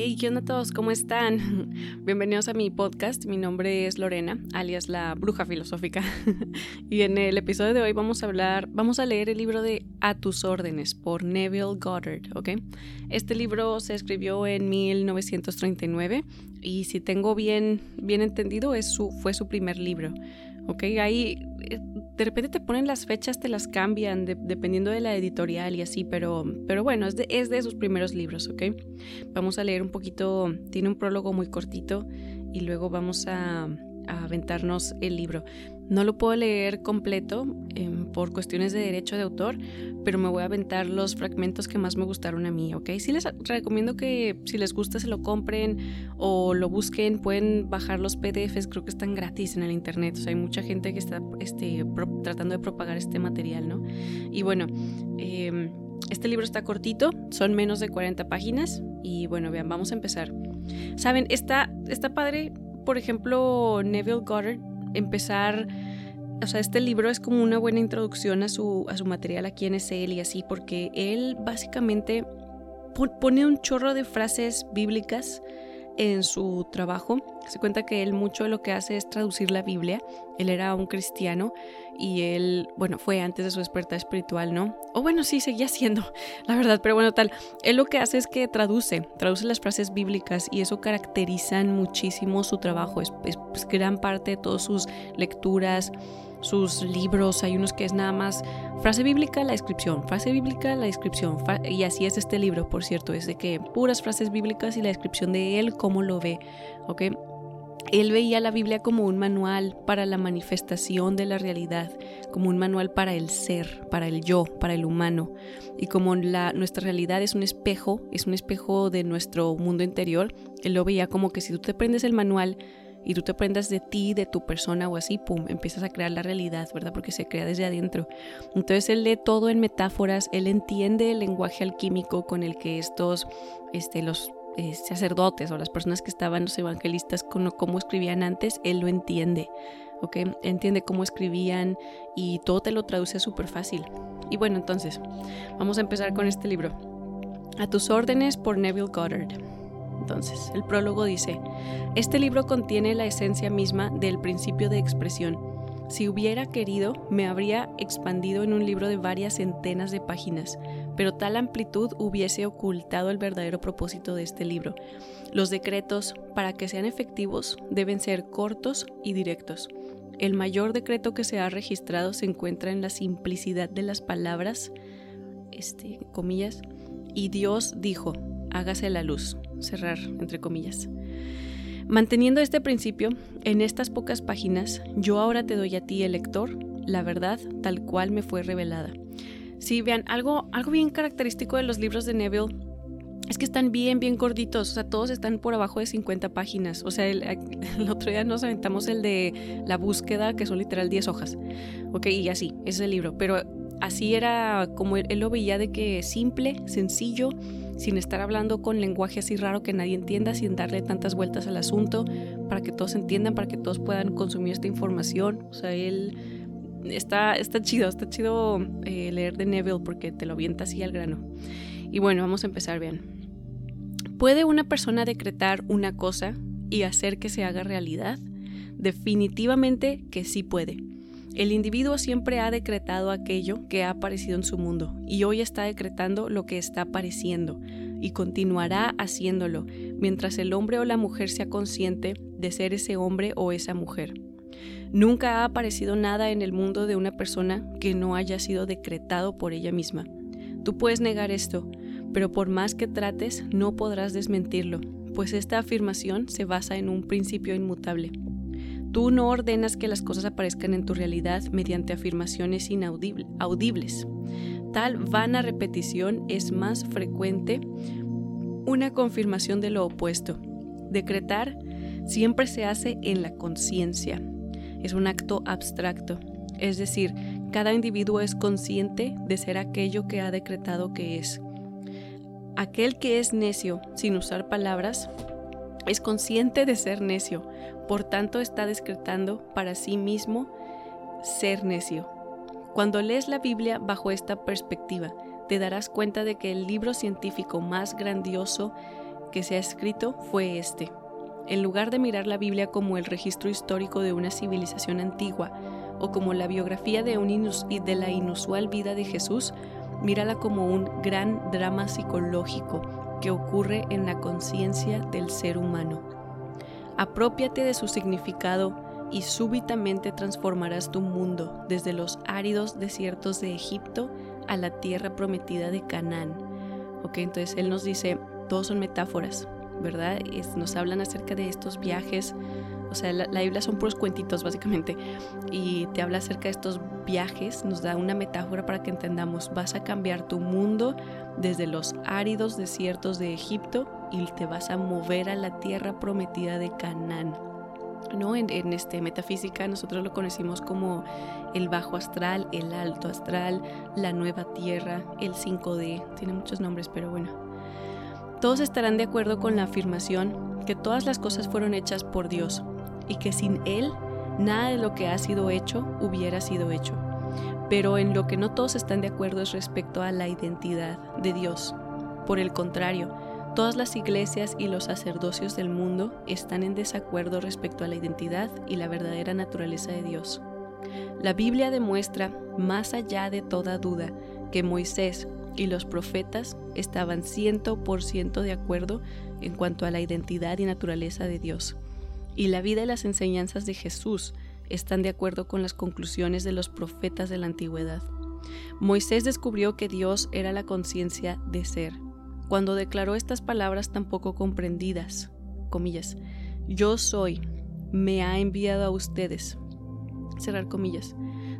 Hey, ¿qué onda todos? ¿Cómo están? Bienvenidos a mi podcast. Mi nombre es Lorena, alias la bruja filosófica. y en el episodio de hoy vamos a hablar, vamos a leer el libro de A tus órdenes por Neville Goddard, ¿ok? Este libro se escribió en 1939 y si tengo bien, bien entendido, es su, fue su primer libro. ¿Ok? Ahí eh, de repente te ponen las fechas, te las cambian dependiendo de la editorial y así, pero, pero bueno, es de, es de sus primeros libros, ¿ok? Vamos a leer un poquito, tiene un prólogo muy cortito y luego vamos a, a aventarnos el libro. No lo puedo leer completo em, por cuestiones de derecho de autor, pero me voy a aventar los fragmentos que más me gustaron a mí, ¿ok? Sí les recomiendo que si les gusta se lo compren o lo busquen, pueden bajar los PDFs, creo que están gratis en el internet, o sea, hay mucha gente que está este, tratando de propagar este material, ¿no? Y bueno, em, este libro está cortito, son menos de 40 páginas y bueno, vean, vamos a empezar. Saben, está, está padre, por ejemplo, Neville Goddard empezar, o sea, este libro es como una buena introducción a su, a su material, a quién es él y así, porque él básicamente pone un chorro de frases bíblicas en su trabajo. Se cuenta que él mucho de lo que hace es traducir la Biblia. Él era un cristiano y él, bueno, fue antes de su despertar espiritual, ¿no? O bueno, sí, seguía siendo, la verdad, pero bueno, tal. Él lo que hace es que traduce, traduce las frases bíblicas y eso caracteriza muchísimo su trabajo. Es, es pues, gran parte de todas sus lecturas, sus libros, hay unos que es nada más frase bíblica, la descripción, frase bíblica, la descripción, y así es este libro, por cierto, es de que puras frases bíblicas y la descripción de él, cómo lo ve, ¿ok? Él veía la Biblia como un manual para la manifestación de la realidad, como un manual para el ser, para el yo, para el humano. Y como nuestra realidad es un espejo, es un espejo de nuestro mundo interior, él lo veía como que si tú te prendes el manual, y tú te aprendas de ti, de tu persona o así, pum, empiezas a crear la realidad, ¿verdad? Porque se crea desde adentro. Entonces él lee todo en metáforas, él entiende el lenguaje alquímico con el que estos, este, los eh, sacerdotes o las personas que estaban, los evangelistas, con cómo escribían antes, él lo entiende. ¿ok? Entiende cómo escribían y todo te lo traduce súper fácil. Y bueno, entonces, vamos a empezar con este libro. A tus órdenes por Neville Goddard. Entonces, el prólogo dice, este libro contiene la esencia misma del principio de expresión. Si hubiera querido, me habría expandido en un libro de varias centenas de páginas, pero tal amplitud hubiese ocultado el verdadero propósito de este libro. Los decretos, para que sean efectivos, deben ser cortos y directos. El mayor decreto que se ha registrado se encuentra en la simplicidad de las palabras, este, comillas, y Dios dijo, hágase la luz cerrar entre comillas. Manteniendo este principio, en estas pocas páginas, yo ahora te doy a ti, el lector, la verdad tal cual me fue revelada. Sí, vean, algo, algo bien característico de los libros de Neville es que están bien, bien gorditos, o sea, todos están por abajo de 50 páginas. O sea, el, el, otro día nos aventamos el de la búsqueda, que son literal 10 hojas. Ok, y así, ese es el libro. Pero así era como él, él lo veía de que simple, sencillo, sin estar hablando con lenguaje así raro que nadie entienda, sin darle tantas vueltas al asunto, para que todos entiendan, para que todos puedan consumir esta información. O sea, él está, está chido, está chido eh, leer de Neville porque te lo avienta así al grano. Y bueno, vamos a empezar bien. ¿Puede una persona decretar una cosa y hacer que se haga realidad? Definitivamente que sí puede. El individuo siempre ha decretado aquello que ha aparecido en su mundo y hoy está decretando lo que está apareciendo y continuará haciéndolo mientras el hombre o la mujer sea consciente de ser ese hombre o esa mujer. Nunca ha aparecido nada en el mundo de una persona que no haya sido decretado por ella misma. Tú puedes negar esto, pero por más que trates no podrás desmentirlo, pues esta afirmación se basa en un principio inmutable. Tú no ordenas que las cosas aparezcan en tu realidad mediante afirmaciones inaudibles. Tal vana repetición es más frecuente una confirmación de lo opuesto. Decretar siempre se hace en la conciencia. Es un acto abstracto. Es decir, cada individuo es consciente de ser aquello que ha decretado que es. Aquel que es necio sin usar palabras es consciente de ser necio, por tanto está decretando para sí mismo ser necio. Cuando lees la Biblia bajo esta perspectiva, te darás cuenta de que el libro científico más grandioso que se ha escrito fue este. En lugar de mirar la Biblia como el registro histórico de una civilización antigua o como la biografía de, un de la inusual vida de Jesús, mírala como un gran drama psicológico que ocurre en la conciencia del ser humano. Apropiate de su significado y súbitamente transformarás tu mundo desde los áridos desiertos de Egipto a la tierra prometida de Canaán. Ok, entonces él nos dice, todos son metáforas, ¿verdad? nos hablan acerca de estos viajes, o sea, la, la, Biblia son puros cuentitos básicamente, y te habla acerca de estos viajes, nos da una metáfora para que entendamos, vas a cambiar tu mundo desde los áridos desiertos de Egipto y te vas a mover a la tierra prometida de Canaán. ¿no? En, en, este, metafísica nosotros lo conocimos como el bajo astral, el alto astral, la nueva tierra, el 5D, tiene muchos nombres, pero bueno, todos estarán de acuerdo con la afirmación que todas las cosas fueron hechas por Dios y que sin Él nada de lo que ha sido hecho hubiera sido hecho. Pero en lo que no todos están de acuerdo es respecto a la identidad de Dios. Por el contrario, todas las iglesias y los sacerdocios del mundo están en desacuerdo respecto a la identidad y la verdadera naturaleza de Dios. La Biblia demuestra, más allá de toda duda, que Moisés y los profetas estaban 100% de acuerdo en cuanto a la identidad y naturaleza de Dios. Y la vida y las enseñanzas de Jesús están de acuerdo con las conclusiones de los profetas de la antigüedad. Moisés descubrió que Dios era la conciencia de ser. Cuando declaró estas palabras tan poco comprendidas, comillas, yo soy, me ha enviado a ustedes, cerrar comillas.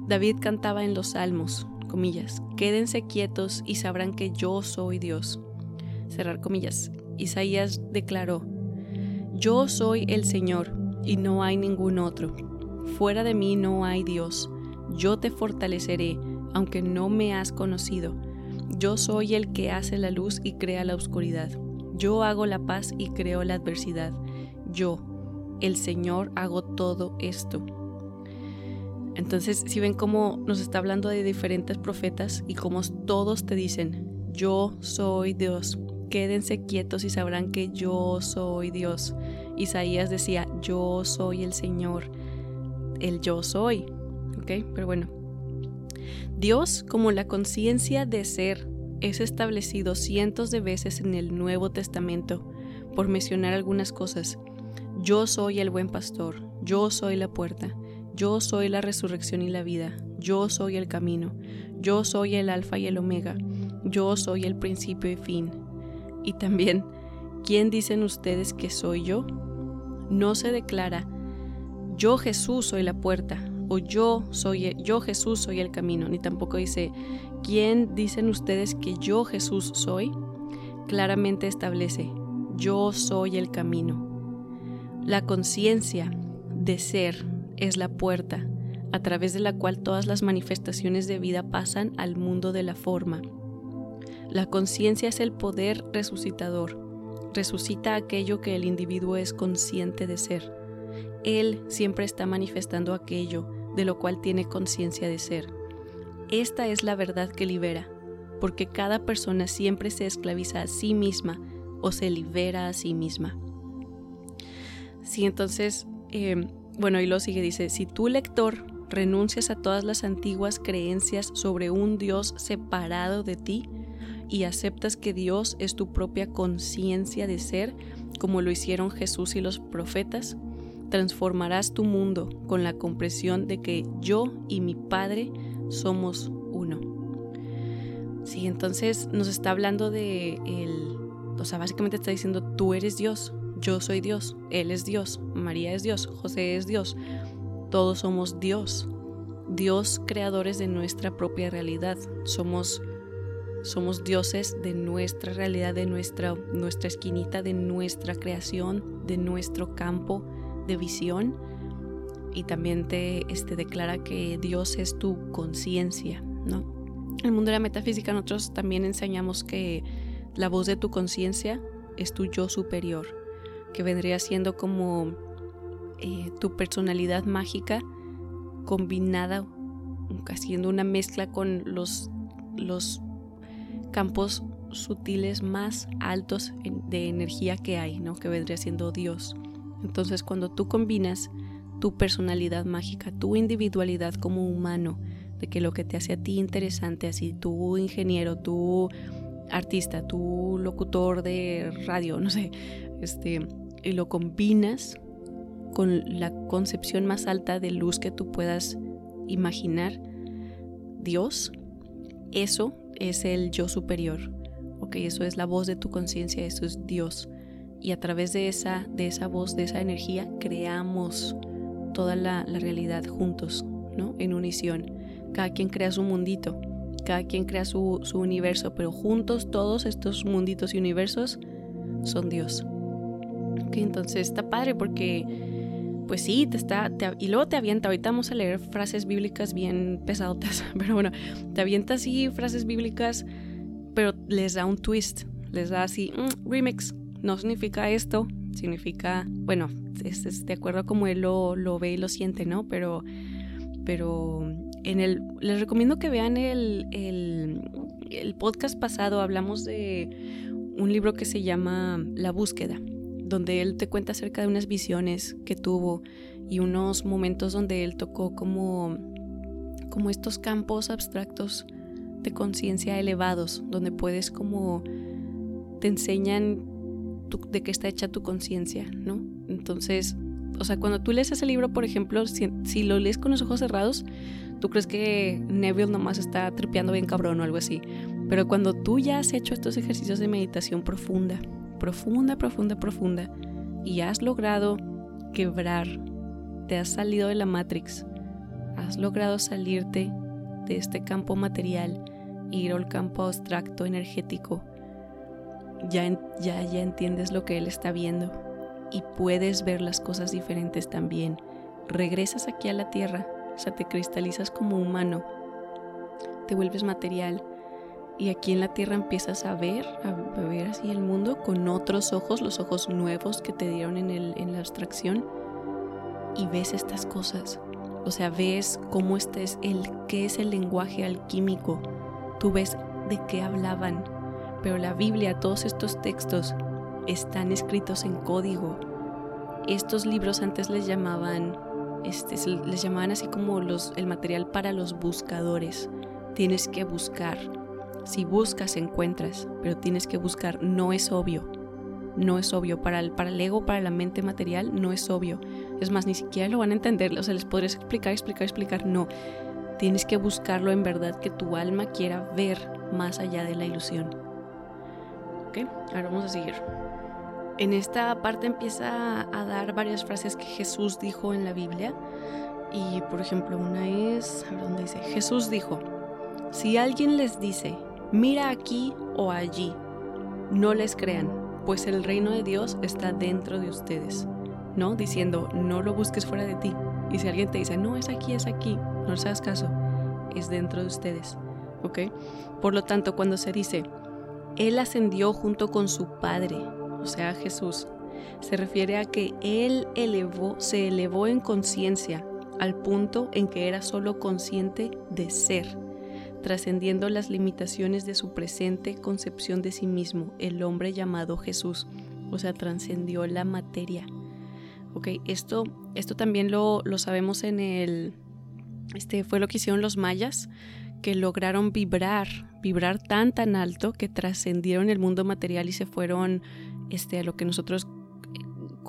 David cantaba en los salmos, comillas, quédense quietos y sabrán que yo soy Dios. Cerrar comillas. Isaías declaró, yo soy el Señor y no hay ningún otro. Fuera de mí no hay Dios. Yo te fortaleceré, aunque no me has conocido. Yo soy el que hace la luz y crea la oscuridad. Yo hago la paz y creo la adversidad. Yo, el Señor, hago todo esto. Entonces, si ven cómo nos está hablando de diferentes profetas y cómo todos te dicen, yo soy Dios, quédense quietos y sabrán que yo soy Dios. Isaías decía, yo soy el Señor, el yo soy. ¿Ok? Pero bueno, Dios como la conciencia de ser es establecido cientos de veces en el Nuevo Testamento, por mencionar algunas cosas. Yo soy el buen pastor, yo soy la puerta. Yo soy la resurrección y la vida, yo soy el camino, yo soy el alfa y el omega, yo soy el principio y fin. Y también, ¿quién dicen ustedes que soy yo? No se declara, yo Jesús soy la puerta, o yo soy yo Jesús soy el camino, ni tampoco dice, ¿quién dicen ustedes que yo Jesús soy? Claramente establece, yo soy el camino. La conciencia de ser es la puerta a través de la cual todas las manifestaciones de vida pasan al mundo de la forma. La conciencia es el poder resucitador. Resucita aquello que el individuo es consciente de ser. Él siempre está manifestando aquello de lo cual tiene conciencia de ser. Esta es la verdad que libera, porque cada persona siempre se esclaviza a sí misma o se libera a sí misma. Sí, entonces eh, bueno, y lo sigue, dice, si tú lector renuncias a todas las antiguas creencias sobre un Dios separado de ti y aceptas que Dios es tu propia conciencia de ser, como lo hicieron Jesús y los profetas, transformarás tu mundo con la comprensión de que yo y mi Padre somos uno. Sí, entonces nos está hablando de el, o sea, básicamente está diciendo tú eres Dios, yo soy Dios, Él es Dios, María es Dios, José es Dios. Todos somos Dios. Dios creadores de nuestra propia realidad. Somos somos dioses de nuestra realidad, de nuestra, nuestra esquinita, de nuestra creación, de nuestro campo de visión. Y también te este, declara que Dios es tu conciencia, ¿no? En el mundo de la metafísica nosotros también enseñamos que la voz de tu conciencia es tu yo superior que vendría siendo como eh, tu personalidad mágica combinada, haciendo una mezcla con los, los campos sutiles más altos de energía que hay, ¿no? Que vendría siendo Dios. Entonces, cuando tú combinas tu personalidad mágica, tu individualidad como humano, de que lo que te hace a ti interesante, así tu ingeniero, tu artista, tu locutor de radio, no sé, este, y lo combinas con la concepción más alta de luz que tú puedas imaginar, Dios, eso es el yo superior. Ok, eso es la voz de tu conciencia, eso es Dios. Y a través de esa, de esa voz, de esa energía, creamos toda la, realidad juntos, ¿no? En unición. Cada quien crea su mundito, cada quien crea su, universo, pero juntos todos estos munditos y universos son Dios. Ok, entonces está padre porque pues sí, te está, y luego te avienta, ahorita vamos a leer frases bíblicas bien pesadotas, pero bueno, te avienta así frases bíblicas, pero les da un twist, les da así, mm, remix, no significa esto, significa, bueno, es, de acuerdo a como él lo, lo, ve y lo siente, ¿no? Pero, pero en el, les recomiendo que vean el, el, el podcast pasado, hablamos de un libro que se llama La búsqueda donde él te cuenta acerca de unas visiones que tuvo y unos momentos donde él tocó como, como estos campos abstractos de conciencia elevados, donde puedes como te enseñan de qué está hecha tu conciencia, ¿no? Entonces, o sea, cuando tú lees ese libro, por ejemplo, si, si, lo lees con los ojos cerrados, tú crees que Neville nomás está tripeando bien cabrón o algo así. Pero cuando tú ya has hecho estos ejercicios de meditación profunda, profunda, profunda, profunda y has logrado quebrar, te has salido de la Matrix, has logrado salirte de este campo material e ir al campo abstracto energético, ya, ya, ya entiendes lo que Él está viendo y puedes ver las cosas diferentes también. Regresas aquí a la tierra, o sea, te cristalizas como humano, te vuelves material y aquí en la tierra empiezas a ver, a ver así el mundo con otros ojos, los ojos nuevos que te dieron en, el, en la abstracción, y ves estas cosas. O sea, ves cómo este es el, qué es el lenguaje alquímico. Tú ves de qué hablaban. Pero la Biblia, todos estos textos están escritos en código. Estos libros antes les llamaban, este, les llamaban así como los, el material para los buscadores. Tienes que buscar si buscas, encuentras, pero tienes que buscar. No es obvio. No es obvio. Para el, para el ego, para la mente material, no es obvio. Es más, ni siquiera lo van a entender. O sea, les podrías explicar, explicar, explicar. No. Tienes que buscarlo en verdad que tu alma quiera ver más allá de la ilusión. ¿Ok? Ahora vamos a seguir. En esta parte empieza a dar varias frases que Jesús dijo en la Biblia. Y por ejemplo, una es, a ver dónde dice, Jesús dijo, si alguien les dice, mira aquí o allí. No les crean, pues el reino de Dios está dentro de ustedes. ¿No? Diciendo, no lo busques fuera de ti. Y si alguien te dice, no, es aquí, es aquí, no les hagas caso, es dentro de ustedes. ¿Ok? Por lo tanto, cuando se dice, Él ascendió junto con su Padre, o sea, Jesús, se refiere a que Él se elevó en conciencia al punto en que era solo consciente de ser trascendiendo las limitaciones de su presente concepción de sí mismo, el hombre llamado Jesús, o sea, trascendió la materia. Ok, esto, esto también lo, lo sabemos en el, este fue lo que hicieron los mayas, que lograron vibrar, vibrar tan tan alto que trascendieron el mundo material y se fueron este, a lo que nosotros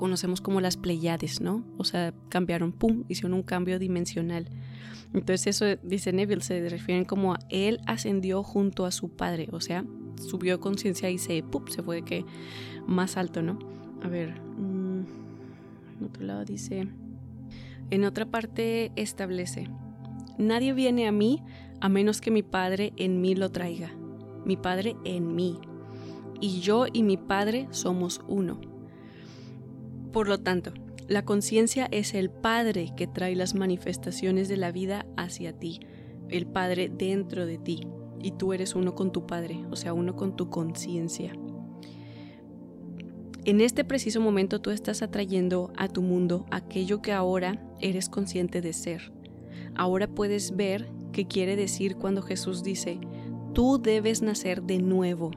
conocemos como las Pleiades, ¿no? O sea, cambiaron, pum, hicieron un cambio dimensional. Entonces eso, dice Neville, se refieren como él ascendió junto a su padre, o sea, subió conciencia y se, se fue que más alto, ¿no? A ver, mm, en otro lado dice, en otra parte establece, nadie viene a mí a menos que mi padre en mí lo traiga, mi padre en mí, y yo y mi padre somos uno. Por lo tanto, la conciencia es el Padre que trae las manifestaciones de la vida hacia ti, el Padre dentro de ti, y tú eres uno con tu Padre, o sea, uno con tu conciencia. En este preciso momento tú estás atrayendo a tu mundo aquello que ahora eres consciente de ser. Ahora puedes ver qué quiere decir cuando Jesús dice, tú debes nacer de nuevo.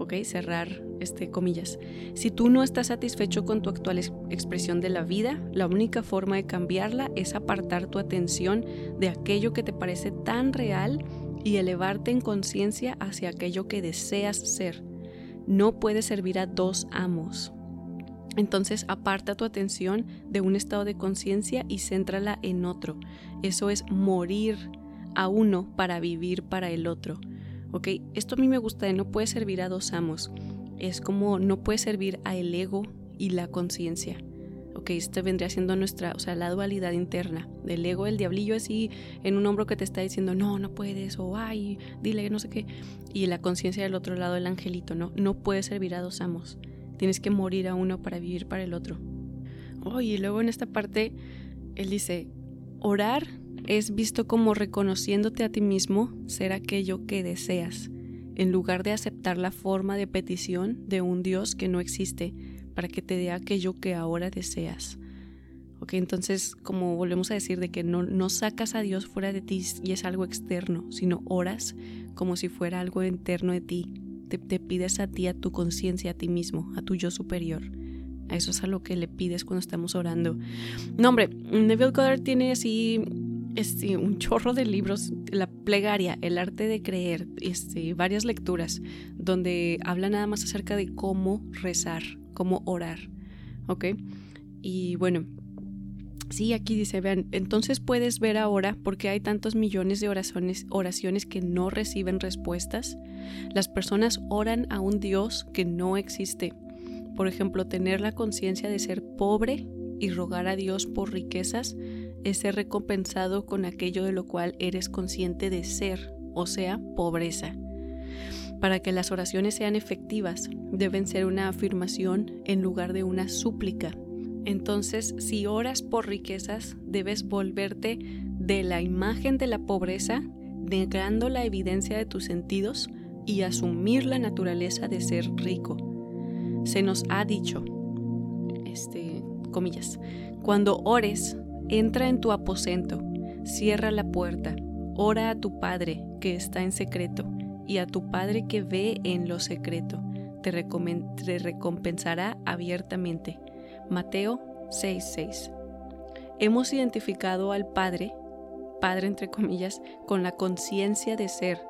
¿ok? Cerrar este, comillas. Si tú no estás satisfecho con tu actual expresión de la vida, la única forma de cambiarla es apartar tu atención de aquello que te parece tan real y elevarte en conciencia hacia aquello que deseas ser. No puedes servir a dos amos. Entonces aparta tu atención de un estado de conciencia y céntrala en otro. Eso es morir a uno para vivir para el otro. ¿Ok? Esto a mí me gusta de no puede servir a dos amos. Es como no puede servir a el ego y la conciencia. Ok, este vendría siendo nuestra, o sea, la dualidad interna del ego, el diablillo así en un hombro que te está diciendo, no, no puedes, o ay, dile no sé qué. Y la conciencia del otro lado, el angelito, no, no puede servir a dos amos. Tienes que morir a uno para vivir para el otro. Oh, y luego en esta parte, él dice, orar es visto como reconociéndote a ti mismo ser aquello que deseas, en lugar de aceptar la forma de petición de un Dios que no existe para que te dé aquello que ahora deseas. Ok, entonces como volvemos a decir de que no, no sacas a Dios fuera de ti y es algo externo, sino oras como si fuera algo interno de ti. Te, te pides a ti, a tu conciencia, a ti mismo, a tu yo superior. A eso es a lo que le pides cuando estamos orando. No, hombre, Neville Goddard tiene así este, un chorro de libros, la plegaria, el arte de creer, este, varias lecturas donde habla nada más acerca de cómo rezar, cómo orar, ¿ok? Y bueno, sí, aquí dice, vean, entonces puedes ver ahora por qué hay tantos millones de oraciones, oraciones que no reciben respuestas. Las personas oran a un Dios que no existe. Por ejemplo, tener la conciencia de ser pobre y rogar a Dios por riquezas es ser recompensado con aquello de lo cual eres consciente de ser, o sea, pobreza. Para que las oraciones sean efectivas, deben ser una afirmación en lugar de una súplica. Entonces, si oras por riquezas, debes volverte de la imagen de la pobreza, negando la evidencia de tus sentidos y asumir la naturaleza de ser rico. Se nos ha dicho, este, comillas, cuando ores, Entra en tu aposento, cierra la puerta, ora a tu Padre que está en secreto, y a tu Padre que ve en lo secreto, te, recompensará abiertamente. Mateo 6:6. Hemos identificado al Padre, Padre entre comillas, con la conciencia de ser,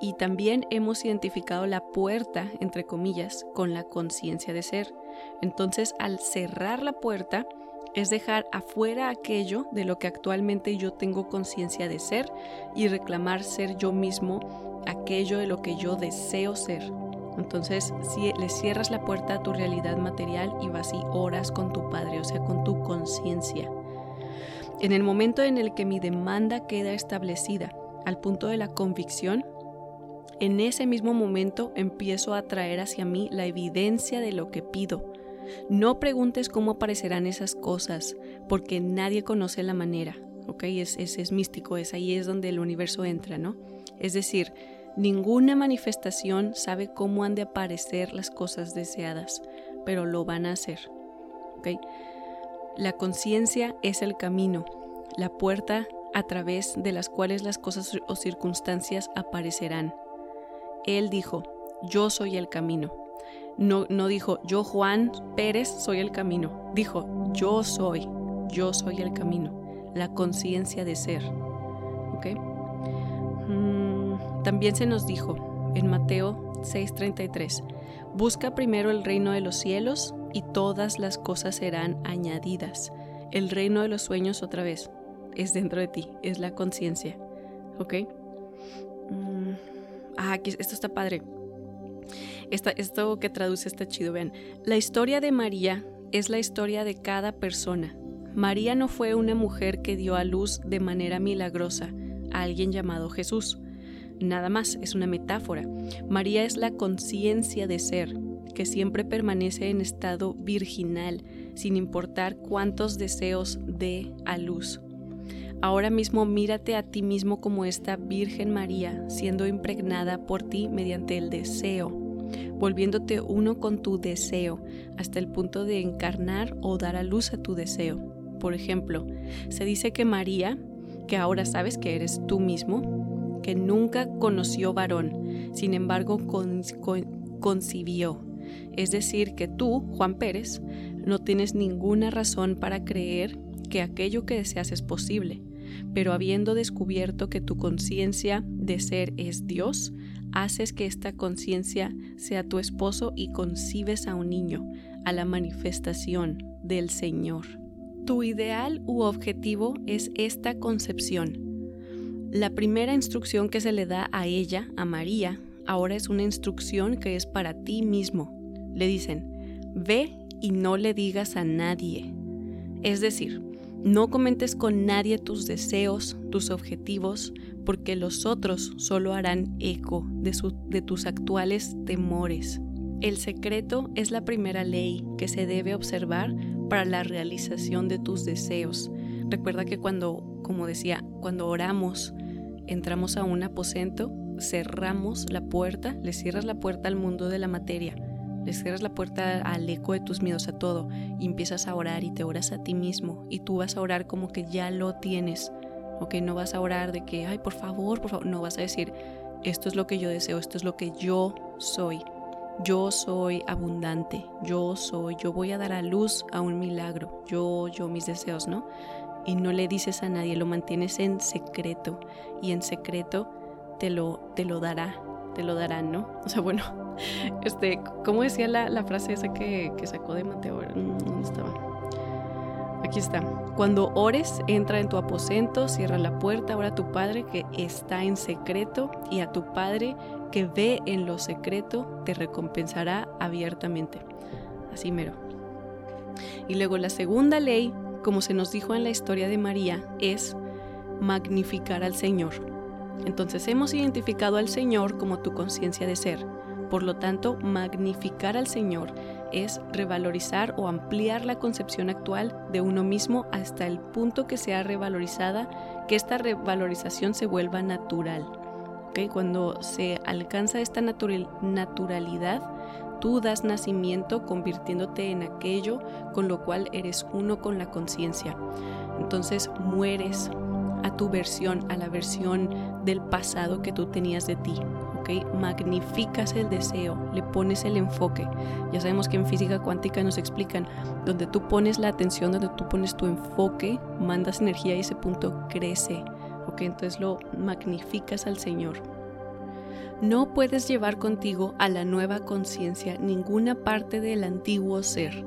y también hemos identificado la puerta, entre comillas, con la conciencia de ser. Entonces, al cerrar la puerta, es dejar afuera aquello de lo que actualmente yo tengo conciencia de ser y reclamar ser yo mismo aquello de lo que yo deseo ser. Entonces, si le cierras la puerta a tu realidad material y vas y oras con tu Padre, o sea, con tu conciencia. En el momento en el que mi demanda queda establecida al punto de la convicción, en ese mismo momento empiezo a traer hacia mí la evidencia de lo que pido no preguntes cómo aparecerán esas cosas, porque nadie conoce la manera, ¿ok? Es, es, místico, es ahí es donde el universo entra, ¿no? Es decir, ninguna manifestación sabe cómo han de aparecer las cosas deseadas, pero lo van a hacer, ¿ok? La conciencia es el camino, la puerta a través de las cuales las cosas o circunstancias aparecerán. Él dijo, yo soy el camino. No, no dijo, yo Juan Pérez soy el camino. Dijo, yo soy, yo soy el camino. La conciencia de ser. ¿Ok? Mm, también se nos dijo en Mateo 6:33, busca primero el reino de los cielos y todas las cosas serán añadidas. El reino de los sueños otra vez es dentro de ti, es la conciencia. ¿Ok? Mm, ah, esto está padre esto que traduce está chido, vean. La historia de María es la historia de cada persona. María no fue una mujer que dio a luz de manera milagrosa a alguien llamado Jesús. Nada más, es una metáfora. María es la conciencia de ser, que siempre permanece en estado virginal, sin importar cuántos deseos dé a luz. Ahora mismo mírate a ti mismo como esta Virgen María, siendo impregnada por ti mediante el deseo volviéndote uno con tu deseo, hasta el punto de encarnar o dar a luz a tu deseo. Por ejemplo, se dice que María, que ahora sabes que eres tú mismo, que nunca conoció varón, sin embargo concibió. Es decir, que tú, Juan Pérez, no tienes ninguna razón para creer que aquello que deseas es posible, pero habiendo descubierto que tu conciencia de ser es Dios, haces que esta conciencia sea tu esposo y concibes a un niño, a la manifestación del Señor. Tu ideal u objetivo es esta concepción. La primera instrucción que se le da a ella, a María, ahora es una instrucción que es para ti mismo. Le dicen, ve y no le digas a nadie. Es decir, no comentes con nadie tus deseos, tus objetivos, porque los otros solo harán eco de, tus actuales temores. El secreto es la primera ley que se debe observar para la realización de tus deseos. Recuerda que cuando, como decía, cuando oramos, entramos a un aposento, cerramos la puerta, le cierras la puerta al mundo de la materia le cierras la puerta al eco de tus miedos, a todo, y empiezas a orar y te oras a ti mismo. Y tú vas a orar como que ya lo tienes. Ok, no vas a orar de que, ay, por favor, por favor. No vas a decir, esto es lo que yo deseo, esto es lo que yo soy. Yo soy abundante, yo soy, yo voy a dar a luz a un milagro, yo, yo, mis deseos, ¿no? Y no le dices a nadie, lo mantienes en secreto y en secreto te lo, te lo dará, te lo darán, ¿no? O sea, bueno, este, ¿cómo decía la, frase esa que, que, sacó de Mateo? ¿Dónde estaba? Aquí está. Cuando ores, entra en tu aposento, cierra la puerta, ora a tu Padre que está en secreto y a tu Padre que ve en lo secreto te recompensará abiertamente. Así mero. Y luego la segunda ley, como se nos dijo en la historia de María, es magnificar al Señor. Entonces hemos identificado al Señor como tu conciencia de ser. Por lo tanto, magnificar al Señor es revalorizar o ampliar la concepción actual de uno mismo hasta el punto que sea revalorizada, que esta revalorización se vuelva natural. Cuando se alcanza esta naturalidad, tú das nacimiento convirtiéndote en aquello con lo cual eres uno con la conciencia. Entonces mueres a tu versión, a la versión del pasado que tú tenías de ti. ¿Okay? Magnificas el deseo, le pones el enfoque. Ya sabemos que en física cuántica nos explican, donde tú pones la atención, donde tú pones tu enfoque, mandas energía y ese punto crece. ¿okay? Entonces lo magnificas al Señor. No puedes llevar contigo a la nueva conciencia ninguna parte del antiguo ser.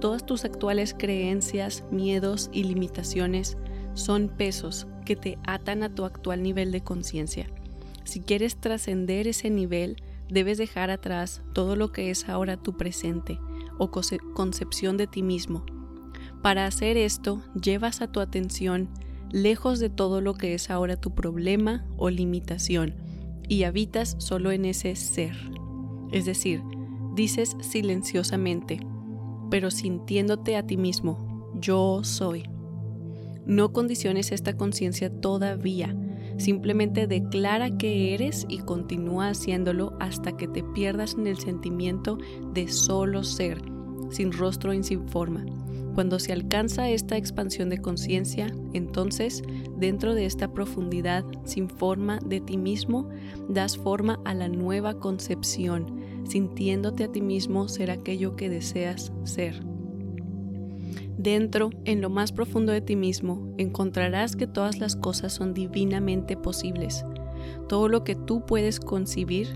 Todas tus actuales creencias, miedos y limitaciones son pesos que te atan a tu actual nivel de conciencia. Si quieres trascender ese nivel, debes dejar atrás todo lo que es ahora tu presente o concepción de ti mismo. Para hacer esto, llevas a tu atención lejos de todo lo que es ahora tu problema o limitación y habitas solo en ese ser. Es decir, dices silenciosamente, pero sintiéndote a ti mismo, yo soy. No condiciones esta conciencia todavía. Simplemente declara que eres y continúa haciéndolo hasta que te pierdas en el sentimiento de solo ser, sin rostro y sin forma. Cuando se alcanza esta expansión de conciencia, entonces, dentro de esta profundidad sin forma de ti mismo, das forma a la nueva concepción, sintiéndote a ti mismo ser aquello que deseas ser. Dentro, en lo más profundo de ti mismo, encontrarás que todas las cosas son divinamente posibles. Todo lo que tú puedes concebir,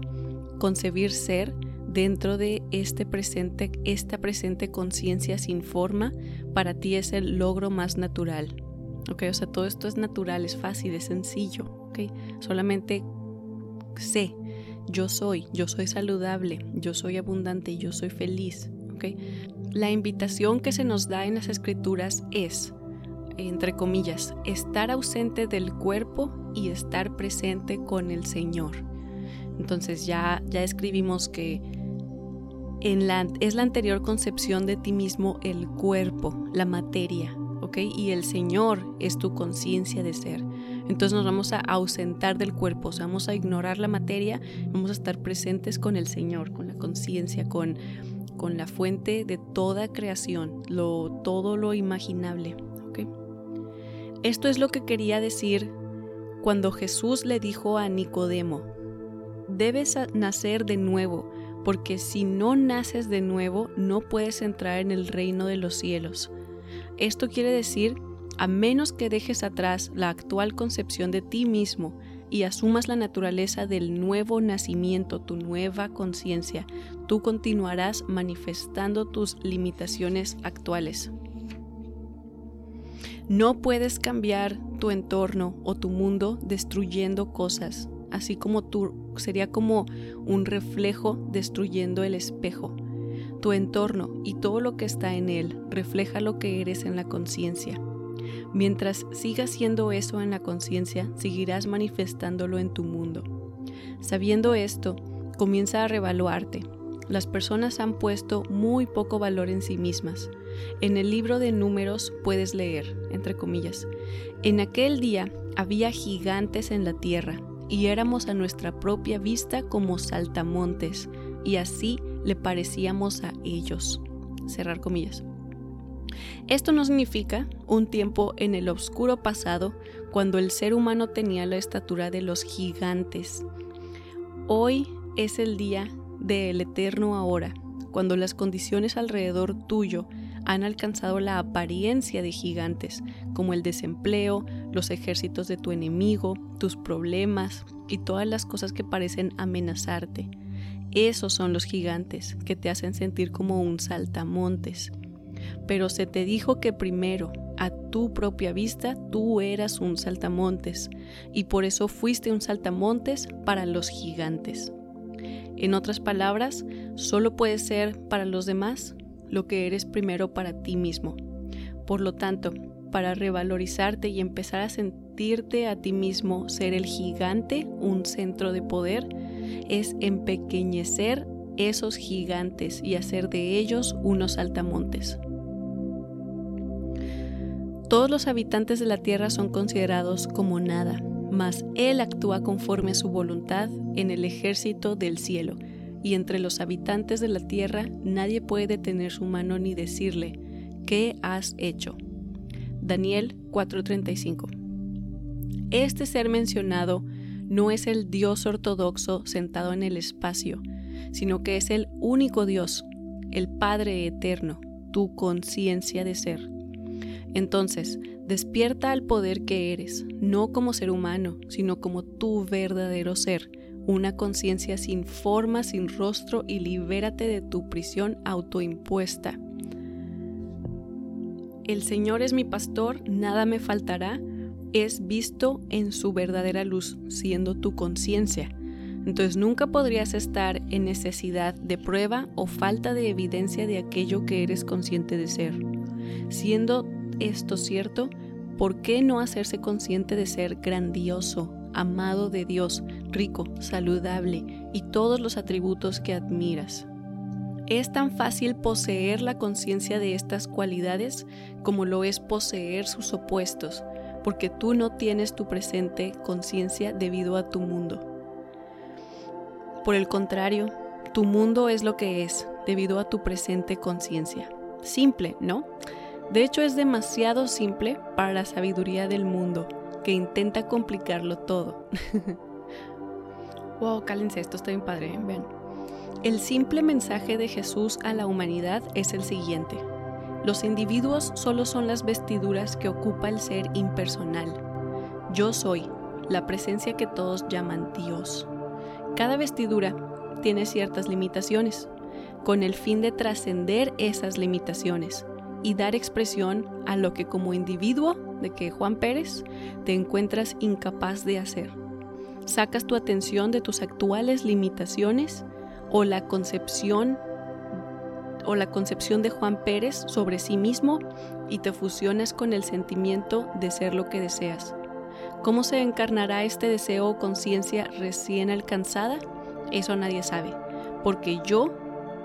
concebir ser dentro de este presente, esta presente conciencia sin forma, para ti es el logro más natural. ¿Ok? O sea, todo esto es natural, es fácil, es sencillo. ¿Ok? Solamente sé, yo soy, yo soy saludable, yo soy abundante, yo soy feliz. ¿Ok? La invitación que se nos da en las escrituras es, entre comillas, estar ausente del cuerpo y estar presente con el Señor. Entonces ya, ya escribimos que en la, es la anterior concepción de ti mismo el cuerpo, la materia, ¿ok? Y el Señor es tu conciencia de ser. Entonces nos vamos a ausentar del cuerpo, o sea, vamos a ignorar la materia, vamos a estar presentes con el Señor, con la conciencia, con con la fuente de toda creación, lo, todo lo imaginable. Esto es lo que quería decir cuando Jesús le dijo a Nicodemo, debes nacer de nuevo, porque si no naces de nuevo no puedes entrar en el reino de los cielos. Esto quiere decir, a menos que dejes atrás la actual concepción de ti mismo y asumas la naturaleza del nuevo nacimiento, tu nueva conciencia, tú continuarás manifestando tus limitaciones actuales. No puedes cambiar tu entorno o tu mundo destruyendo cosas, así como tú sería como un reflejo destruyendo el espejo. Tu entorno y todo lo que está en él refleja lo que eres en la conciencia. Mientras sigas siendo eso en la conciencia, seguirás manifestándolo en tu mundo. Sabiendo esto, comienza a revaluarte. Las personas han puesto muy poco valor en sí mismas. En el libro de números puedes leer, entre comillas, en aquel día había gigantes en la tierra, y éramos a nuestra propia vista como saltamontes, y así le parecíamos a ellos. Cerrar comillas. Esto no significa un tiempo en el oscuro pasado cuando el ser humano tenía la estatura de los gigantes. Hoy es el día del eterno ahora, cuando las condiciones alrededor tuyo han alcanzado la apariencia de gigantes, como el desempleo, los ejércitos de tu enemigo, tus problemas y todas las cosas que parecen amenazarte. Esos son los gigantes que te hacen sentir como un saltamontes. Pero se te dijo que primero, a tu propia vista, tú eras un saltamontes, y por eso fuiste un saltamontes para los gigantes. En otras palabras, solo puedes ser para los demás lo que eres primero para ti mismo. Por lo tanto, para revalorizarte y empezar a sentirte a ti mismo ser el gigante, un centro de poder, es empequeñecer esos gigantes y hacer de ellos unos altamontes. Todos los habitantes de la tierra son considerados como nada, mas Él actúa conforme a su voluntad en el ejército del cielo y entre los habitantes de la tierra nadie puede detener su mano ni decirle, ¿qué has hecho? Daniel 4:35 Este ser mencionado no es el Dios ortodoxo sentado en el espacio, sino que es el único Dios, el Padre eterno, tu conciencia de ser. Entonces, despierta al poder que eres, no como ser humano, sino como tu verdadero ser, una conciencia sin forma, sin rostro y libérate de tu prisión autoimpuesta. El Señor es mi pastor, nada me faltará, es visto en su verdadera luz, siendo tu conciencia. Entonces nunca podrías estar en necesidad de prueba o falta de evidencia de aquello que eres consciente de ser. Siendo esto cierto, ¿por qué no hacerse consciente de ser grandioso, amado de Dios, rico, saludable y todos los atributos que admiras. Es tan fácil poseer la conciencia de estas cualidades como lo es poseer sus opuestos, porque tú no tienes tu presente conciencia debido a tu mundo. Por el contrario, tu mundo es lo que es debido a tu presente conciencia. Simple, ¿no? De hecho es demasiado simple para la sabiduría del mundo que intenta complicarlo todo. wow, cálense, esto está bien padre, ¿eh? vean. El simple mensaje de Jesús a la humanidad es el siguiente. Los individuos solo son las vestiduras que ocupa el ser impersonal. Yo soy, la presencia que todos llaman Dios. Cada vestidura tiene ciertas limitaciones, con el fin de trascender esas limitaciones y dar expresión a lo que como individuo de que Juan Pérez te encuentras incapaz de hacer. Sacas tu atención de tus actuales limitaciones o la concepción o la concepción de Juan Pérez sobre sí mismo y te fusionas con el sentimiento de ser lo que deseas. ¿Cómo se encarnará este deseo o conciencia recién alcanzada? Eso nadie sabe, porque yo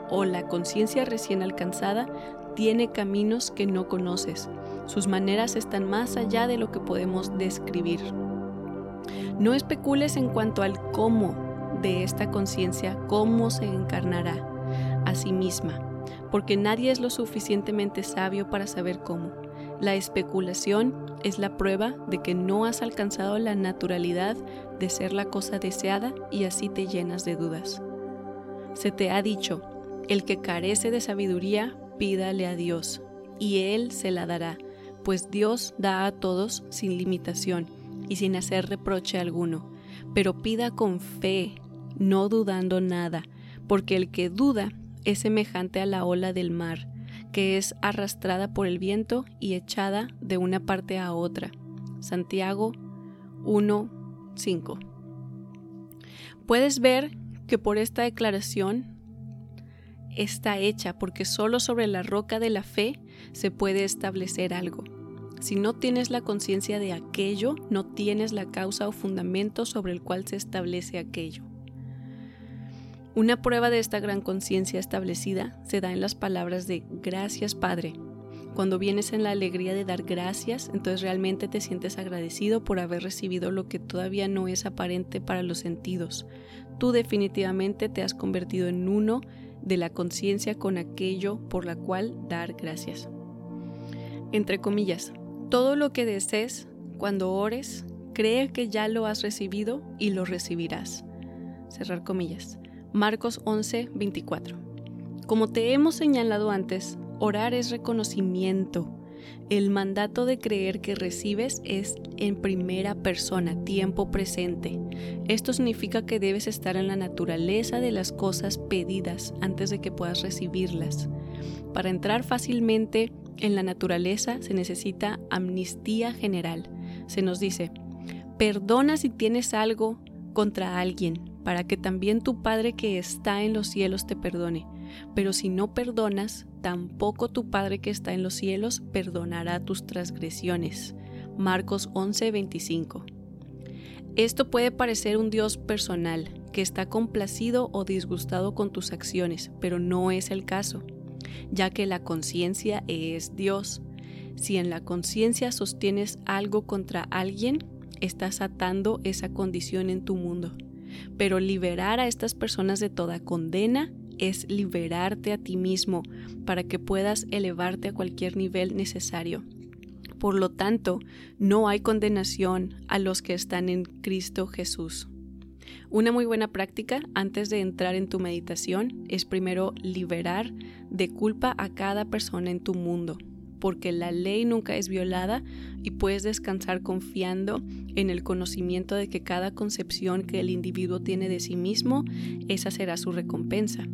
o la conciencia recién alcanzada tiene caminos que no conoces. Sus maneras están más allá de lo que podemos describir. No especules en cuanto al cómo de esta conciencia, cómo se encarnará a sí misma, porque nadie es lo suficientemente sabio para saber cómo. La especulación es la prueba de que no has alcanzado la naturalidad de ser la cosa deseada y así te llenas de dudas. Se te ha dicho, el que carece de sabiduría, pídale a Dios, y Él se la dará, pues Dios da a todos sin limitación y sin hacer reproche alguno. Pero pida con fe, no dudando nada, porque el que duda es semejante a la ola del mar, que es arrastrada por el viento y echada de una parte a otra. Santiago 1:5. Puedes ver que por esta declaración está hecha porque solo sobre la roca de la fe se puede establecer algo. Si no tienes la conciencia de aquello, no tienes la causa o fundamento sobre el cual se establece aquello. Una prueba de esta gran conciencia establecida se da en las palabras de gracias Padre. Cuando vienes en la alegría de dar gracias, entonces realmente te sientes agradecido por haber recibido lo que todavía no es aparente para los sentidos. Tú definitivamente te has convertido en uno de la conciencia con aquello por la cual dar gracias. Entre comillas, todo lo que desees cuando ores, cree que ya lo has recibido y lo recibirás. Cerrar comillas. Marcos 11, 24. Como te hemos señalado antes, orar es reconocimiento. El mandato de creer que recibes es en primera persona, tiempo presente. Esto significa que debes estar en la naturaleza de las cosas pedidas antes de que puedas recibirlas. Para entrar fácilmente en la naturaleza se necesita amnistía general. Se nos dice, perdona si tienes algo contra alguien, para que también tu Padre que está en los cielos te perdone. Pero si no perdonas, tampoco tu Padre que está en los cielos perdonará tus transgresiones. Marcos 11:25. Esto puede parecer un Dios personal, que está complacido o disgustado con tus acciones, pero no es el caso, ya que la conciencia es Dios. Si en la conciencia sostienes algo contra alguien, estás atando esa condición en tu mundo. Pero liberar a estas personas de toda condena es liberarte a ti mismo para que puedas elevarte a cualquier nivel necesario. Por lo tanto, no hay condenación a los que están en Cristo Jesús. Una muy buena práctica antes de entrar en tu meditación es primero liberar de culpa a cada persona en tu mundo porque la ley nunca es violada y puedes descansar confiando en el conocimiento de que cada concepción que el individuo tiene de sí mismo, esa será su recompensa.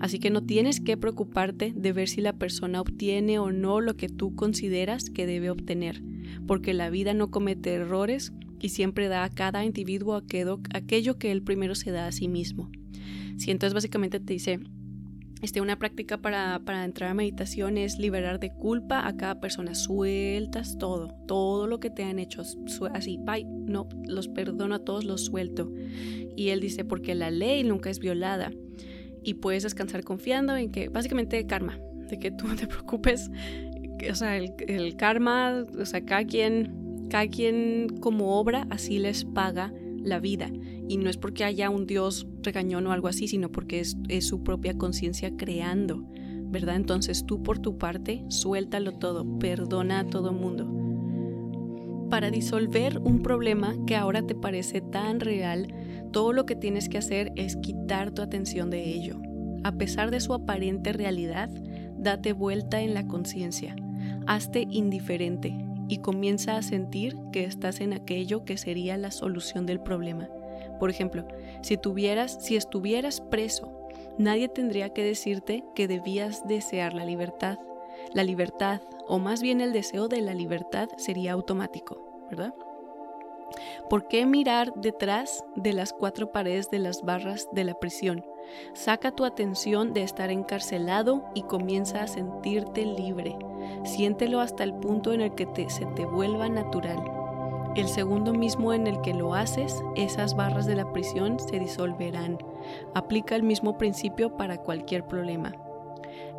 Así que no tienes que preocuparte de ver si la persona obtiene o no lo que tú consideras que debe obtener, porque la vida no comete errores y siempre da a cada individuo aquello que él primero se da a sí mismo. Si entonces básicamente te dice, este, una práctica para, entrar a meditación es liberar de culpa a cada persona. Sueltas todo, todo lo que te han hecho. Así, bye, no, los perdono a todos, los suelto. Y él dice, porque la ley nunca es violada. Y puedes descansar confiando en que, básicamente, karma, de que tú no te preocupes. O sea, el, el karma, o sea, cada quien, cada quien como obra, así les paga la vida. Y no es porque haya un Dios regañón o algo así, sino porque es, su propia conciencia creando, ¿verdad? Entonces tú por tu parte, suéltalo todo, perdona a todo mundo. Para disolver un problema que ahora te parece tan real, todo lo que tienes que hacer es quitar tu atención de ello. A pesar de su aparente realidad, date vuelta en la conciencia, hazte indiferente, y comienza a sentir que estás en aquello que sería la solución del problema. Por ejemplo, si tuvieras, si estuvieras preso, nadie tendría que decirte que debías desear la libertad. La libertad, o más bien el deseo de la libertad, sería automático, ¿verdad? ¿Por qué mirar detrás de las cuatro paredes de las barras de la prisión? Saca tu atención de estar encarcelado y comienza a sentirte libre. Siéntelo hasta el punto en el que se te vuelva natural. El segundo mismo en el que lo haces, esas barras de la prisión se disolverán. Aplica el mismo principio para cualquier problema.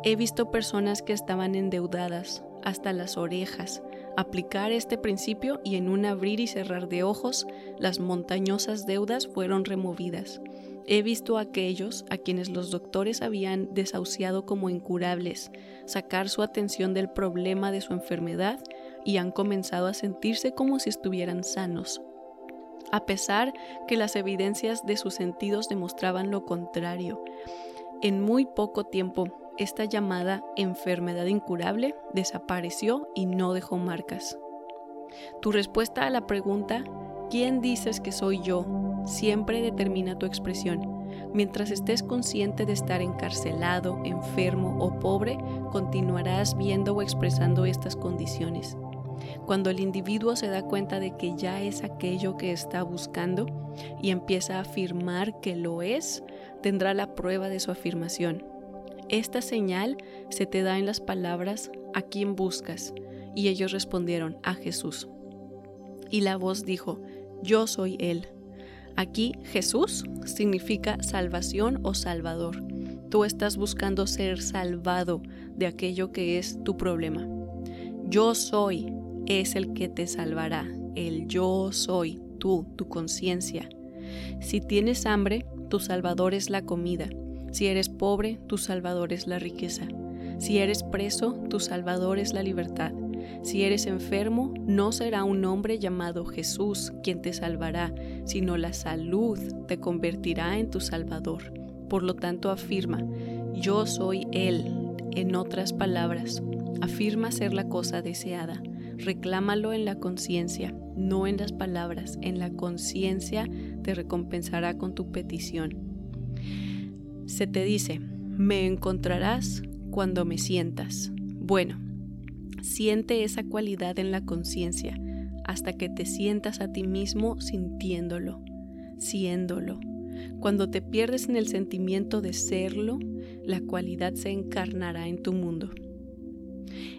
He visto personas que estaban endeudadas hasta las orejas, aplicar este principio y en un abrir y cerrar de ojos, las montañosas deudas fueron removidas. He visto a aquellos a quienes los doctores habían desahuciado como incurables sacar su atención del problema de su enfermedad y han comenzado a sentirse como si estuvieran sanos, a pesar que las evidencias de sus sentidos demostraban lo contrario. En muy poco tiempo, esta llamada enfermedad incurable desapareció y no dejó marcas. Tu respuesta a la pregunta ¿quién dices que soy yo? siempre determina tu expresión. Mientras estés consciente de estar encarcelado, enfermo o pobre, continuarás viendo o expresando estas condiciones. Cuando el individuo se da cuenta de que ya es aquello que está buscando y empieza a afirmar que lo es, tendrá la prueba de su afirmación. Esta señal se te da en las palabras ¿a quién buscas? Y ellos respondieron a Jesús. Y la voz dijo, yo soy Él. Aquí Jesús significa salvación o salvador. Tú estás buscando ser salvado de aquello que es tu problema. Yo soy es el que te salvará. El yo soy, tú, tu conciencia. Si tienes hambre, tu salvador es la comida. Si eres pobre, tu salvador es la riqueza. Si eres preso, tu salvador es la libertad. Si eres enfermo, no será un hombre llamado Jesús quien te salvará, sino la salud te convertirá en tu Salvador. Por lo tanto, afirma, yo soy Él. En otras palabras, afirma ser la cosa deseada. Reclámalo en la conciencia, no en las palabras. En la conciencia te recompensará con tu petición. Se te dice, me encontrarás cuando me sientas. Bueno, Siente esa cualidad en la conciencia hasta que te sientas a ti mismo sintiéndolo, siéndolo. Cuando te pierdes en el sentimiento de serlo, la cualidad se encarnará en tu mundo.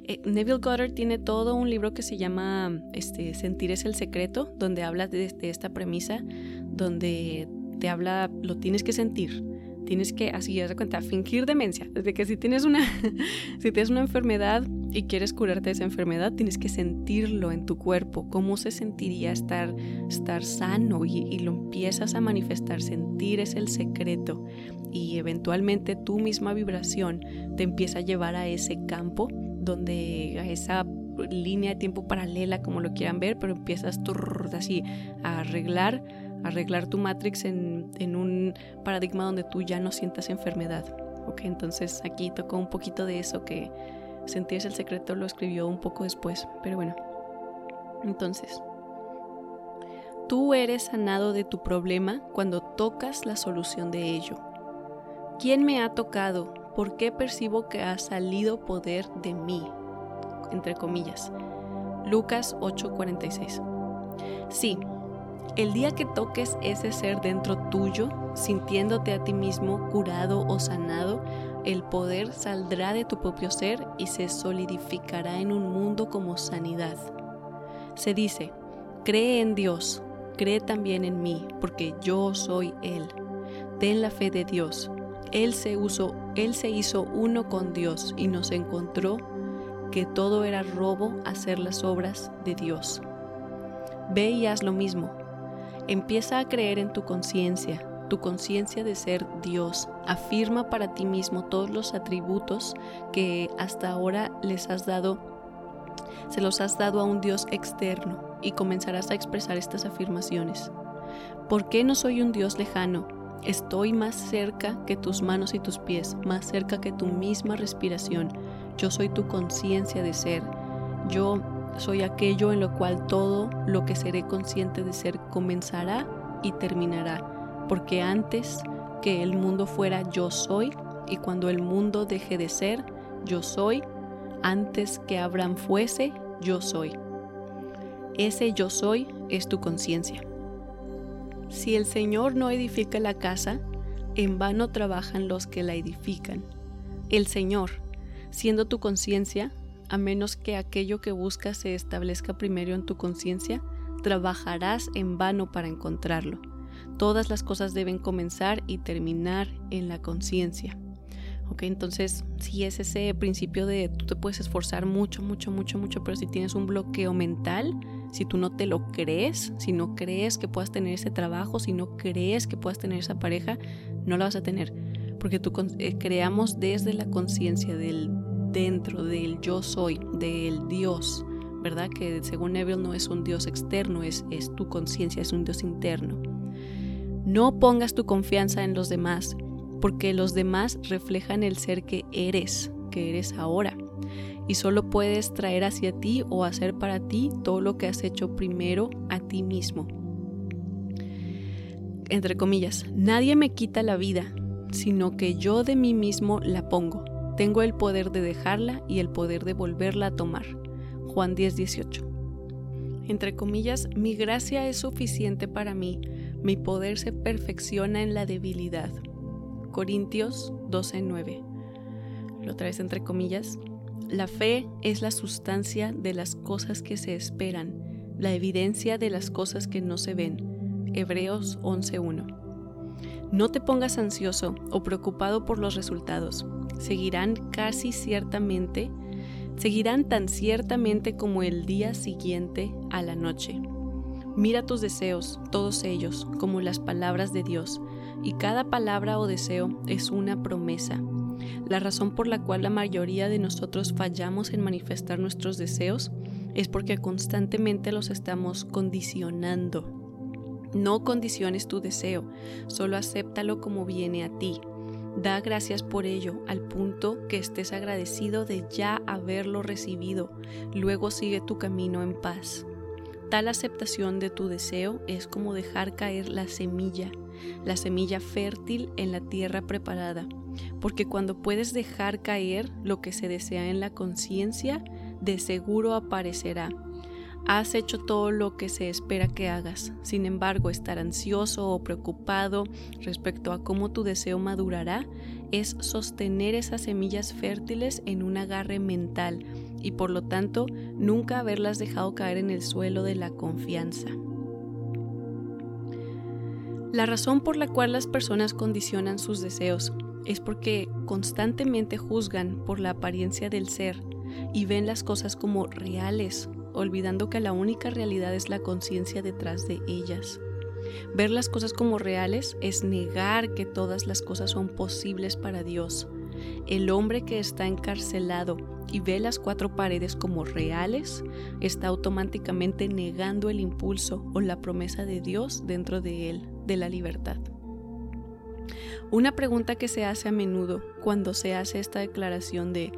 Eh, Neville Goddard tiene todo un libro que se llama este, Sentir es el secreto, donde habla de, esta premisa, donde te habla, lo tienes que sentir, tienes que, así, haz de cuenta, fingir demencia. Desde que si tienes una, si tienes una enfermedad y quieres curarte de esa enfermedad, tienes que sentirlo en tu cuerpo. ¿Cómo se sentiría estar, estar sano? Y, y lo empiezas a manifestar. Sentir es el secreto. Y eventualmente tu misma vibración te empieza a llevar a ese campo donde esa línea de tiempo paralela, como lo quieran ver, pero empiezas así a arreglar arreglar tu matrix en, un paradigma donde tú ya no sientas enfermedad. Ok, entonces aquí tocó un poquito de eso que sentirse el secreto lo escribió un poco después, pero bueno. Entonces, tú eres sanado de tu problema cuando tocas la solución de ello. ¿Quién me ha tocado? ¿Por qué percibo que ha salido poder de mí? Entre comillas. Lucas 8:46. Sí, el día que toques ese ser dentro tuyo, sintiéndote a ti mismo curado o sanado, el poder saldrá de tu propio ser y se solidificará en un mundo como sanidad. Se dice, cree en Dios, cree también en mí, porque yo soy Él. Ten la fe de Dios. Él se, usó, él se hizo uno con Dios y nos encontró que todo era robo hacer las obras de Dios. Ve y haz lo mismo Empieza a creer en tu conciencia, tu conciencia de ser Dios. Afirma para ti mismo todos los atributos que hasta ahora les has dado, se los has dado a un Dios externo y comenzarás a expresar estas afirmaciones. ¿Por qué no soy un Dios lejano? Estoy más cerca que tus manos y tus pies, más cerca que tu misma respiración. Yo soy tu conciencia de ser. Yo soy aquello en lo cual todo lo que seré consciente de ser comenzará y terminará, porque antes que el mundo fuera yo soy, y cuando el mundo deje de ser, yo soy, antes que Abraham fuese, yo soy. Ese yo soy es tu conciencia. Si el Señor no edifica la casa, en vano trabajan los que la edifican. El Señor, siendo tu conciencia, a menos que aquello que buscas se establezca primero en tu conciencia, trabajarás en vano para encontrarlo. Todas las cosas deben comenzar y terminar en la conciencia. Ok, entonces si es ese principio de tú te puedes esforzar mucho, mucho, mucho, mucho, pero si tienes un bloqueo mental, si tú no te lo crees, si no crees que puedas tener ese trabajo, si no crees que puedas tener esa pareja, no la vas a tener. Porque tú eh, creamos desde la conciencia del dentro del yo soy, del Dios, ¿verdad? Que según Neville no es un Dios externo, es, es tu conciencia, es un Dios interno. No pongas tu confianza en los demás, porque los demás reflejan el ser que eres, que eres ahora. Y solo puedes traer hacia ti o hacer para ti todo lo que has hecho primero a ti mismo. Entre comillas, nadie me quita la vida, sino que yo de mí mismo la pongo. Tengo el poder de dejarla y el poder de volverla a tomar. Juan 10, 18. Entre comillas, mi gracia es suficiente para mí, mi poder se perfecciona en la debilidad. Corintios 12:9. Lo traes entre comillas. La fe es la sustancia de las cosas que se esperan, la evidencia de las cosas que no se ven. Hebreos 11:1. No te pongas ansioso o preocupado por los resultados. Seguirán casi ciertamente seguirán tan ciertamente como el día siguiente a la noche. Mira tus deseos, todos ellos, como las palabras de Dios, y cada palabra o deseo es una promesa. La razón por la cual la mayoría de nosotros fallamos en manifestar nuestros deseos es porque constantemente los estamos condicionando. No condiciones tu deseo, solo acéptalo como viene a ti. Da gracias por ello al punto que estés agradecido de ya haberlo recibido. Luego sigue tu camino en paz. Tal aceptación de tu deseo es como dejar caer la semilla, la semilla fértil en la tierra preparada, porque cuando puedes dejar caer lo que se desea en la conciencia, de seguro aparecerá Has hecho todo lo que se espera que hagas. Sin embargo, estar ansioso o preocupado respecto a cómo tu deseo madurará es sostener esas semillas fértiles en un agarre mental y por lo tanto nunca haberlas dejado caer en el suelo de la confianza. La razón por la cual las personas condicionan sus deseos es porque constantemente juzgan por la apariencia del ser y ven las cosas como reales olvidando que la única realidad es la conciencia detrás de ellas. Ver las cosas como reales es negar que todas las cosas son posibles para Dios. El hombre que está encarcelado y ve las cuatro paredes como reales está automáticamente negando el impulso o la promesa de Dios dentro de él, de la libertad. Una pregunta que se hace a menudo cuando se hace esta declaración de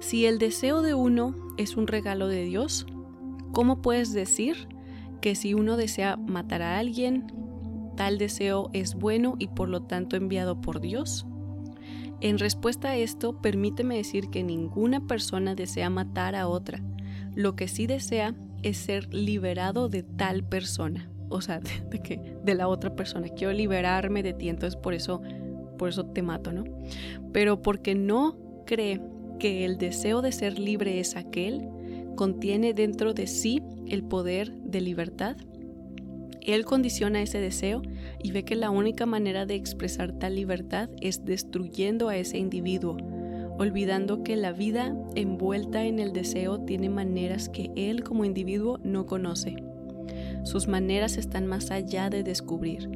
si el deseo de uno es un regalo de Dios, ¿Cómo puedes decir que si uno desea matar a alguien, tal deseo es bueno y por lo tanto enviado por Dios? En respuesta a esto, permíteme decir que ninguna persona desea matar a otra. Lo que sí desea es ser liberado de tal persona, o sea, de, que de la otra persona. Quiero liberarme de ti, entonces por eso por eso te mato, ¿no? Pero porque no cree que el deseo de ser libre es aquel, contiene dentro de sí el poder de libertad. Él condiciona ese deseo y ve que la única manera de expresar tal libertad es destruyendo a ese individuo, olvidando que la vida envuelta en el deseo tiene maneras que él como individuo no conoce. Sus maneras están más allá de descubrir.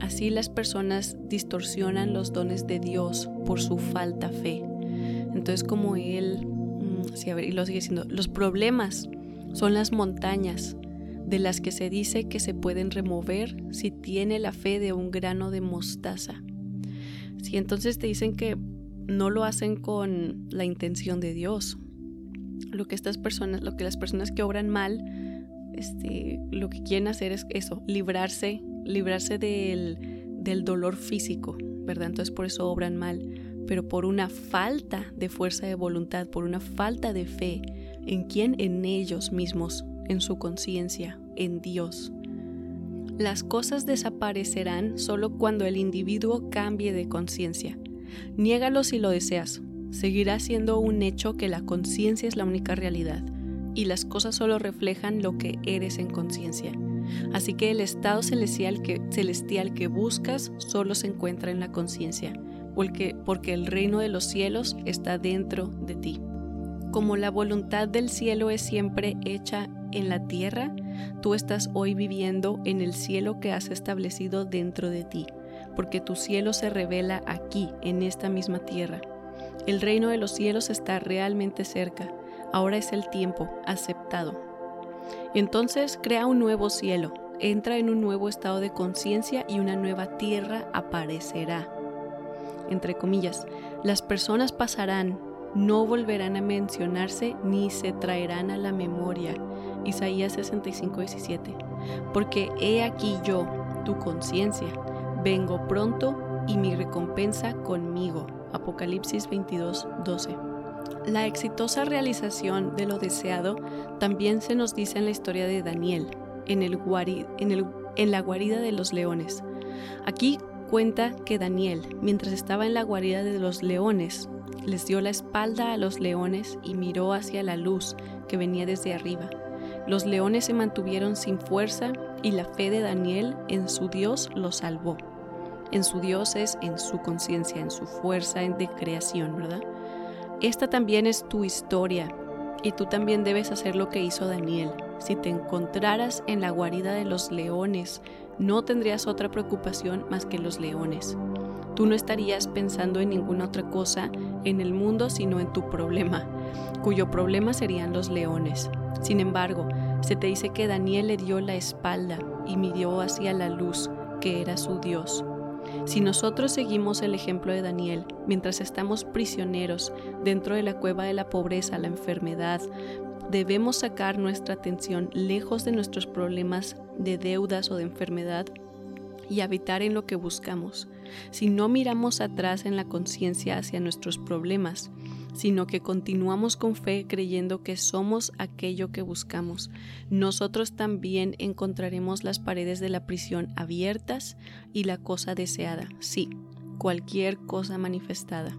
Así las personas distorsionan los dones de Dios por su falta fe. Entonces como él y lo sigue diciendo, los problemas son las montañas de las que se dice que se pueden remover si tiene la fe de un grano de mostaza. Si entonces te dicen que no lo hacen con la intención de Dios. Lo que estas personas, lo que las personas que obran mal, este, lo que quieren hacer es eso, librarse, librarse del, del dolor físico, ¿verdad? Entonces por eso obran mal pero por una falta de fuerza de voluntad, por una falta de fe en quién, en ellos mismos, en su conciencia, en Dios. Las cosas desaparecerán solo cuando el individuo cambie de conciencia. Niégalo si lo deseas. Seguirá siendo un hecho que la conciencia es la única realidad y las cosas solo reflejan lo que eres en conciencia. Así que el estado celestial que, celestial que buscas solo se encuentra en la conciencia porque, porque el reino de los cielos está dentro de ti. Como la voluntad del cielo es siempre hecha en la tierra, tú estás hoy viviendo en el cielo que has establecido dentro de ti, porque tu cielo se revela aquí, en esta misma tierra. El reino de los cielos está realmente cerca, ahora es el tiempo aceptado. Entonces crea un nuevo cielo, entra en un nuevo estado de conciencia y una nueva tierra aparecerá. entre comillas, las personas pasarán, no volverán a mencionarse ni se traerán a la memoria. Isaías 65, 17. Porque he aquí yo, tu conciencia, vengo pronto y mi recompensa conmigo. Apocalipsis 22, 12. La exitosa realización de lo deseado también se nos dice en la historia de Daniel, en, el en, en la guarida de los leones. Aquí cuenta que Daniel, mientras estaba en la guarida de los leones, les dio la espalda a los leones y miró hacia la luz que venía desde arriba. Los leones se mantuvieron sin fuerza y la fe de Daniel en su Dios los salvó. En su Dios es en su conciencia, en su fuerza de creación, ¿verdad? Esta también es tu historia y tú también debes hacer lo que hizo Daniel. Si te encontraras en la guarida de los leones, no tendrías otra preocupación más que los leones. Tú no estarías pensando en ninguna otra cosa en el mundo sino en tu problema, cuyo problema serían los leones. Sin embargo, se te dice que Daniel le dio la espalda y midió hacia la luz, que era su Dios. Si nosotros seguimos el ejemplo de Daniel, mientras estamos prisioneros dentro de la cueva de la pobreza, la enfermedad, debemos sacar nuestra atención lejos de nuestros problemas de deudas o de enfermedad y habitar en lo que buscamos. Si no miramos atrás en la conciencia hacia nuestros problemas, sino que continuamos con fe creyendo que somos aquello que buscamos, nosotros también encontraremos las paredes de la prisión abiertas y la cosa deseada, sí, cualquier cosa manifestada.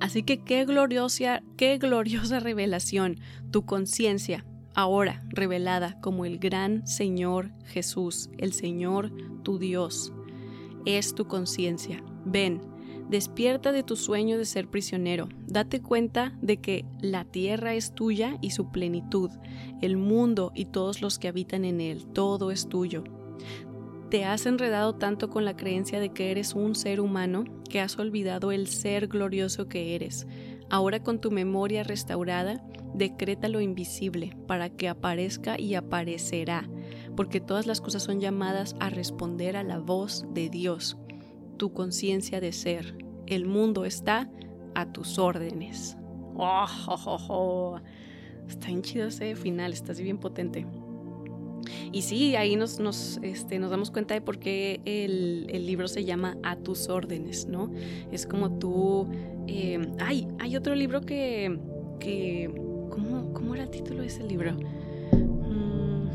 Así que qué gloriosa, qué gloriosa revelación, tu conciencia, ahora revelada como el gran Señor Jesús, el Señor tu Dios, es tu conciencia. Ven, despierta de tu sueño de ser prisionero. Date cuenta de que la tierra es tuya y su plenitud, el mundo y todos los que habitan en él, todo es tuyo. Te has enredado tanto con la creencia de que eres un ser humano que has olvidado el ser glorioso que eres. Ahora con tu memoria restaurada, decreta lo invisible para que aparezca y aparecerá, porque todas las cosas son llamadas a responder a la voz de Dios, tu conciencia de ser. El mundo está a tus órdenes. Oh, Está bien chido ese final, estás bien potente. Y sí, ahí nos, nos, este, nos damos cuenta de por qué el, el, libro se llama A tus órdenes, ¿no? Es como tú... Eh, ay, hay otro libro que... que ¿cómo, ¿Cómo era el título de ese libro? Mm,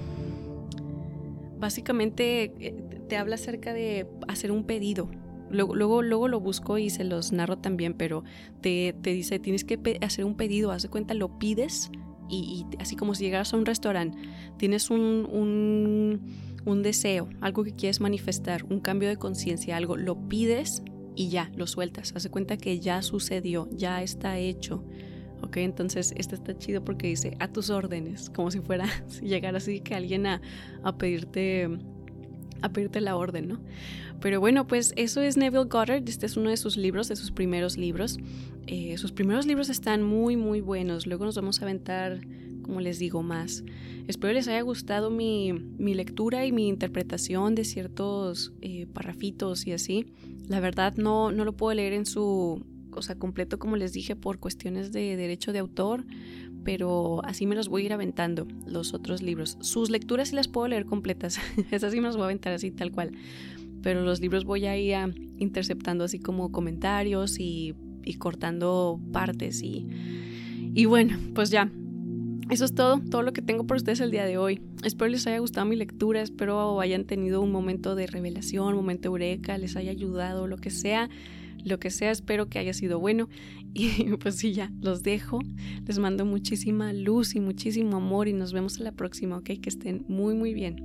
básicamente eh, te habla acerca de hacer un pedido, Luego, luego, luego, lo busco y se los narro también, pero te, te dice, tienes que hacer un pedido, haz de cuenta, lo pides y, así como si llegaras a un restaurante, tienes un, un, deseo, algo que quieres manifestar, un cambio de conciencia, algo, lo pides y ya, lo sueltas. Haz cuenta que ya sucedió, ya está hecho. ¿ok? Entonces, este está chido porque dice a tus órdenes, como si fuera, si llegara así que alguien a, a pedirte a pedirte la orden, ¿no? Pero bueno, pues eso es Neville Goddard, este es uno de sus libros, de sus primeros libros. Eh, sus primeros libros están muy, muy buenos, luego nos vamos a aventar, como les digo, más. Espero les haya gustado mi, mi lectura y mi interpretación de ciertos eh, parrafitos y así. La verdad no, no lo puedo leer en su, o sea, completo como les dije por cuestiones de derecho de autor, pero así me los voy a ir aventando, los otros libros. Sus lecturas sí las puedo leer completas, esas sí me las voy a aventar así tal cual, pero los libros voy a ir interceptando así como comentarios y, cortando partes y, y bueno, pues ya, eso es todo, todo lo que tengo por ustedes el día de hoy. Espero les haya gustado mi lectura, espero hayan tenido un momento de revelación, un momento eureka, les haya ayudado, lo que sea lo que sea, espero que haya sido bueno. Y pues sí, ya, los dejo. Les mando muchísima luz y muchísimo amor y nos vemos en la próxima, ¿ok? Que estén muy, muy bien.